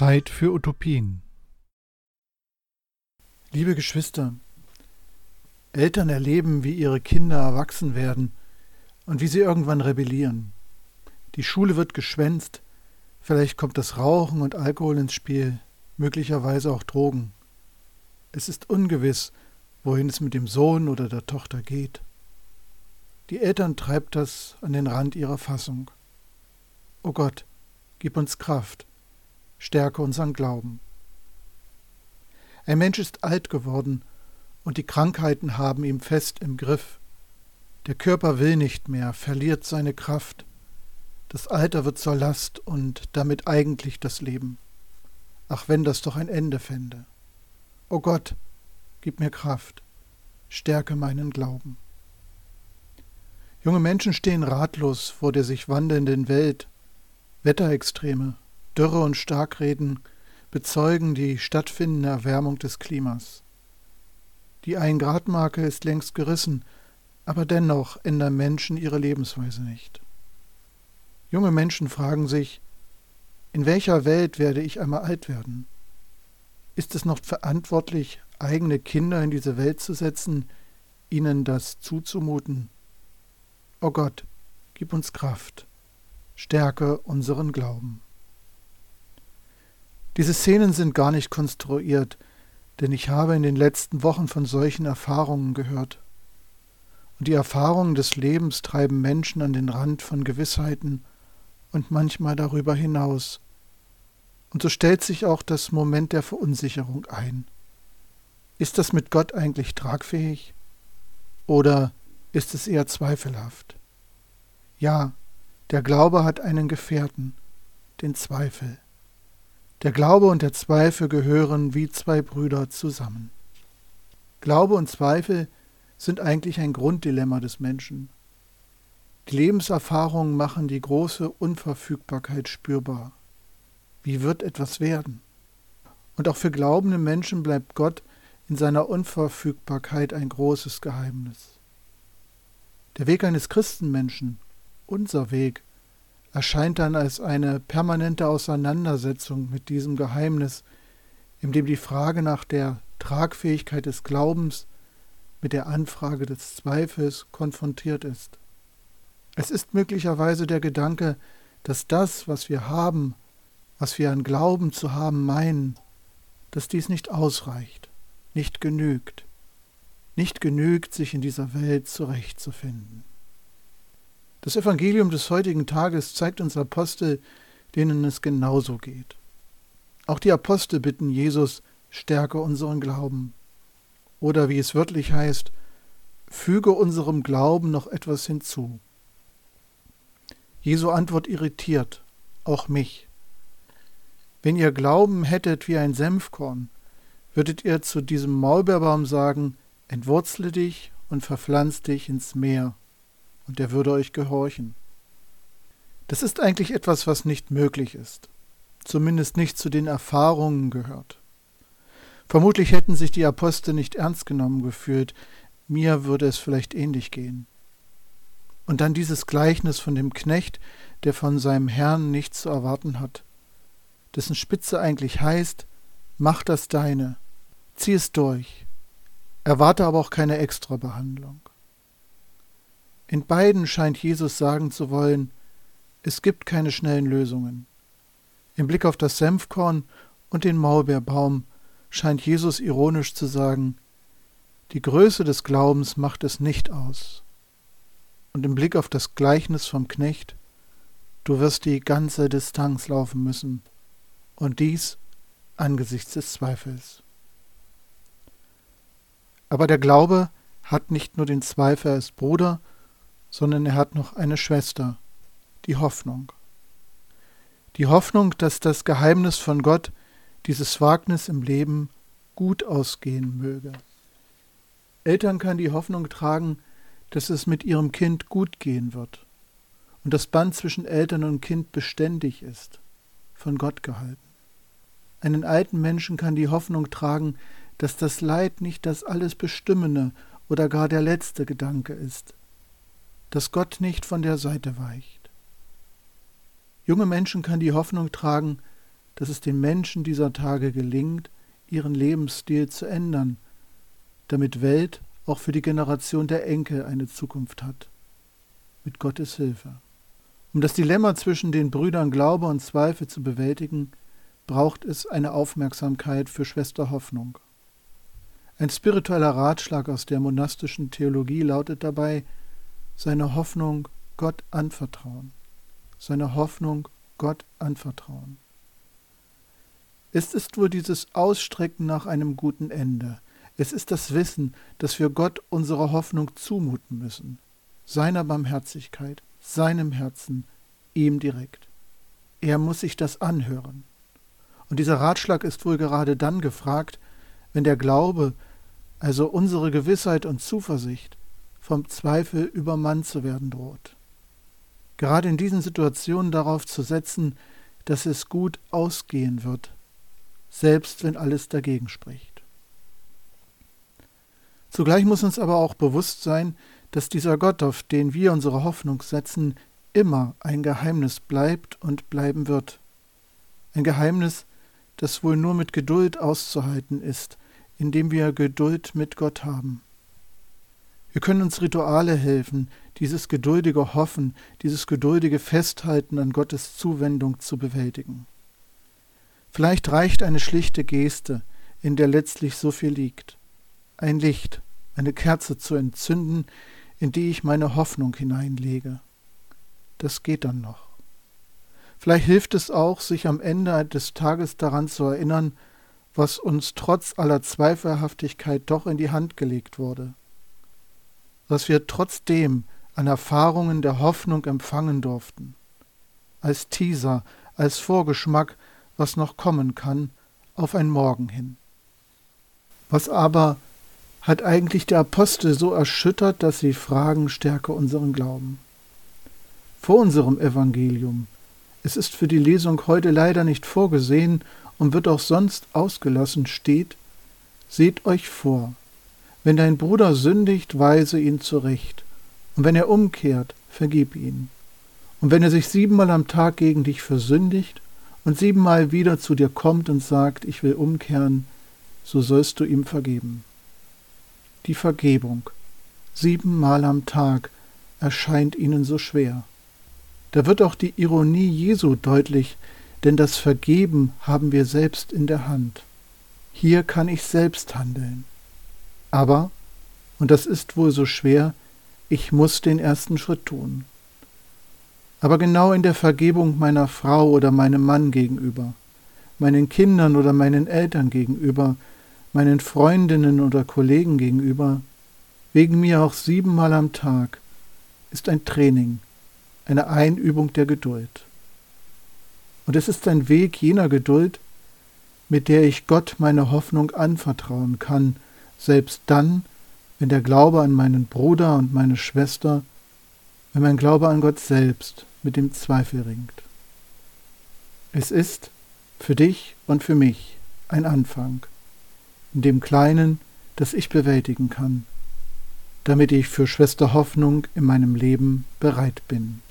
Zeit für Utopien. Liebe Geschwister, Eltern erleben, wie ihre Kinder erwachsen werden und wie sie irgendwann rebellieren. Die Schule wird geschwänzt, vielleicht kommt das Rauchen und Alkohol ins Spiel, möglicherweise auch Drogen. Es ist ungewiss, wohin es mit dem Sohn oder der Tochter geht. Die Eltern treibt das an den Rand ihrer Fassung. O Gott, gib uns Kraft, stärke unseren Glauben. Ein Mensch ist alt geworden und die Krankheiten haben ihm fest im Griff. Der Körper will nicht mehr, verliert seine Kraft. Das Alter wird zur Last und damit eigentlich das Leben. Ach, wenn das doch ein Ende fände. O Gott, gib mir Kraft, stärke meinen Glauben. Junge Menschen stehen ratlos vor der sich wandelnden Welt. Wetterextreme, Dürre und Starkreden bezeugen die stattfindende Erwärmung des Klimas. Die Ein-Grad-Marke ist längst gerissen, aber dennoch ändern Menschen ihre Lebensweise nicht. Junge Menschen fragen sich, in welcher Welt werde ich einmal alt werden? Ist es noch verantwortlich, eigene Kinder in diese Welt zu setzen, ihnen das zuzumuten? O oh Gott, gib uns Kraft, stärke unseren Glauben. Diese Szenen sind gar nicht konstruiert, denn ich habe in den letzten Wochen von solchen Erfahrungen gehört. Und die Erfahrungen des Lebens treiben Menschen an den Rand von Gewissheiten und manchmal darüber hinaus. Und so stellt sich auch das Moment der Verunsicherung ein. Ist das mit Gott eigentlich tragfähig? Oder ist es eher zweifelhaft? Ja, der Glaube hat einen Gefährten, den Zweifel. Der Glaube und der Zweifel gehören wie zwei Brüder zusammen. Glaube und Zweifel sind eigentlich ein Grunddilemma des Menschen. Die Lebenserfahrungen machen die große Unverfügbarkeit spürbar. Wie wird etwas werden? Und auch für glaubende Menschen bleibt Gott in seiner Unverfügbarkeit ein großes Geheimnis. Der Weg eines Christenmenschen, unser Weg, erscheint dann als eine permanente Auseinandersetzung mit diesem Geheimnis, in dem die Frage nach der Tragfähigkeit des Glaubens mit der Anfrage des Zweifels konfrontiert ist. Es ist möglicherweise der Gedanke, dass das, was wir haben, was wir an Glauben zu haben meinen, dass dies nicht ausreicht, nicht genügt, nicht genügt, sich in dieser Welt zurechtzufinden. Das Evangelium des heutigen Tages zeigt uns Apostel, denen es genauso geht. Auch die Apostel bitten Jesus, stärke unseren Glauben. Oder wie es wörtlich heißt, füge unserem Glauben noch etwas hinzu. Jesu Antwort irritiert, auch mich. Wenn ihr Glauben hättet wie ein Senfkorn, würdet ihr zu diesem Maulbeerbaum sagen, entwurzle dich und verpflanz dich ins Meer und er würde euch gehorchen. Das ist eigentlich etwas, was nicht möglich ist, zumindest nicht zu den Erfahrungen gehört. Vermutlich hätten sich die Apostel nicht ernst genommen gefühlt, mir würde es vielleicht ähnlich gehen. Und dann dieses Gleichnis von dem Knecht, der von seinem Herrn nichts zu erwarten hat, dessen Spitze eigentlich heißt, mach das deine, zieh es durch, erwarte aber auch keine Extrabehandlung. In beiden scheint Jesus sagen zu wollen, es gibt keine schnellen Lösungen. Im Blick auf das Senfkorn und den Maulbeerbaum scheint Jesus ironisch zu sagen, die Größe des Glaubens macht es nicht aus. Und im Blick auf das Gleichnis vom Knecht, du wirst die ganze Distanz laufen müssen, und dies angesichts des Zweifels. Aber der Glaube hat nicht nur den Zweifel als Bruder, sondern er hat noch eine Schwester, die Hoffnung. Die Hoffnung, dass das Geheimnis von Gott, dieses Wagnis im Leben, gut ausgehen möge. Eltern kann die Hoffnung tragen, dass es mit ihrem Kind gut gehen wird und das Band zwischen Eltern und Kind beständig ist, von Gott gehalten. Einen alten Menschen kann die Hoffnung tragen, dass das Leid nicht das alles bestimmende oder gar der letzte Gedanke ist, dass Gott nicht von der Seite weicht. Junge Menschen kann die Hoffnung tragen, dass es den Menschen dieser Tage gelingt, ihren Lebensstil zu ändern, damit Welt auch für die Generation der Enkel eine Zukunft hat. Mit Gottes Hilfe. Um das Dilemma zwischen den Brüdern Glaube und Zweifel zu bewältigen, braucht es eine Aufmerksamkeit für Schwester Hoffnung. Ein spiritueller Ratschlag aus der monastischen Theologie lautet dabei, seine Hoffnung Gott anvertrauen. Seine Hoffnung Gott anvertrauen. Es ist wohl dieses Ausstrecken nach einem guten Ende. Es ist das Wissen, dass wir Gott unsere Hoffnung zumuten müssen, seiner Barmherzigkeit, seinem Herzen, ihm direkt. Er muss sich das anhören. Und dieser Ratschlag ist wohl gerade dann gefragt, wenn der Glaube, also unsere Gewissheit und Zuversicht, vom Zweifel übermannt zu werden droht. Gerade in diesen Situationen darauf zu setzen, dass es gut ausgehen wird, selbst wenn alles dagegen spricht. Zugleich muss uns aber auch bewusst sein, dass dieser Gott, auf den wir unsere Hoffnung setzen, immer ein Geheimnis bleibt und bleiben wird. Ein Geheimnis, das wohl nur mit Geduld auszuhalten ist, indem wir Geduld mit Gott haben. Wir können uns Rituale helfen, dieses geduldige Hoffen, dieses geduldige Festhalten an Gottes Zuwendung zu bewältigen. Vielleicht reicht eine schlichte Geste, in der letztlich so viel liegt. Ein Licht, eine Kerze zu entzünden, in die ich meine Hoffnung hineinlege. Das geht dann noch. Vielleicht hilft es auch, sich am Ende des Tages daran zu erinnern, was uns trotz aller Zweifelhaftigkeit doch in die Hand gelegt wurde. Was wir trotzdem an Erfahrungen der Hoffnung empfangen durften. Als Teaser, als Vorgeschmack was noch kommen kann, auf ein Morgen hin. Was aber hat eigentlich der Apostel so erschüttert, dass sie fragen, stärke unseren Glauben? Vor unserem Evangelium. Es ist für die Lesung heute leider nicht vorgesehen und wird auch sonst ausgelassen, steht, seht euch vor, wenn dein Bruder sündigt, weise ihn zurecht, und wenn er umkehrt, vergib ihn. Und wenn er sich siebenmal am Tag gegen dich versündigt und siebenmal wieder zu dir kommt und sagt, ich will umkehren, so sollst du ihm vergeben. Die Vergebung, siebenmal am Tag, erscheint ihnen so schwer. Da wird auch die Ironie Jesu deutlich, denn das Vergeben haben wir selbst in der Hand. Hier kann ich selbst handeln. Aber, und das ist wohl so schwer, ich muss den ersten Schritt tun aber genau in der Vergebung meiner Frau oder meinem Mann gegenüber, meinen Kindern oder meinen Eltern gegenüber, meinen Freundinnen oder Kollegen gegenüber, wegen mir auch siebenmal am Tag, ist ein Training, eine Einübung der Geduld. Und es ist ein Weg jener Geduld, mit der ich Gott meine Hoffnung anvertrauen kann, selbst dann, wenn der Glaube an meinen Bruder und meine Schwester, wenn mein Glaube an Gott selbst mit dem Zweifel ringt. Es ist für dich und für mich ein Anfang, in dem Kleinen, das ich bewältigen kann, damit ich für Schwester Hoffnung in meinem Leben bereit bin.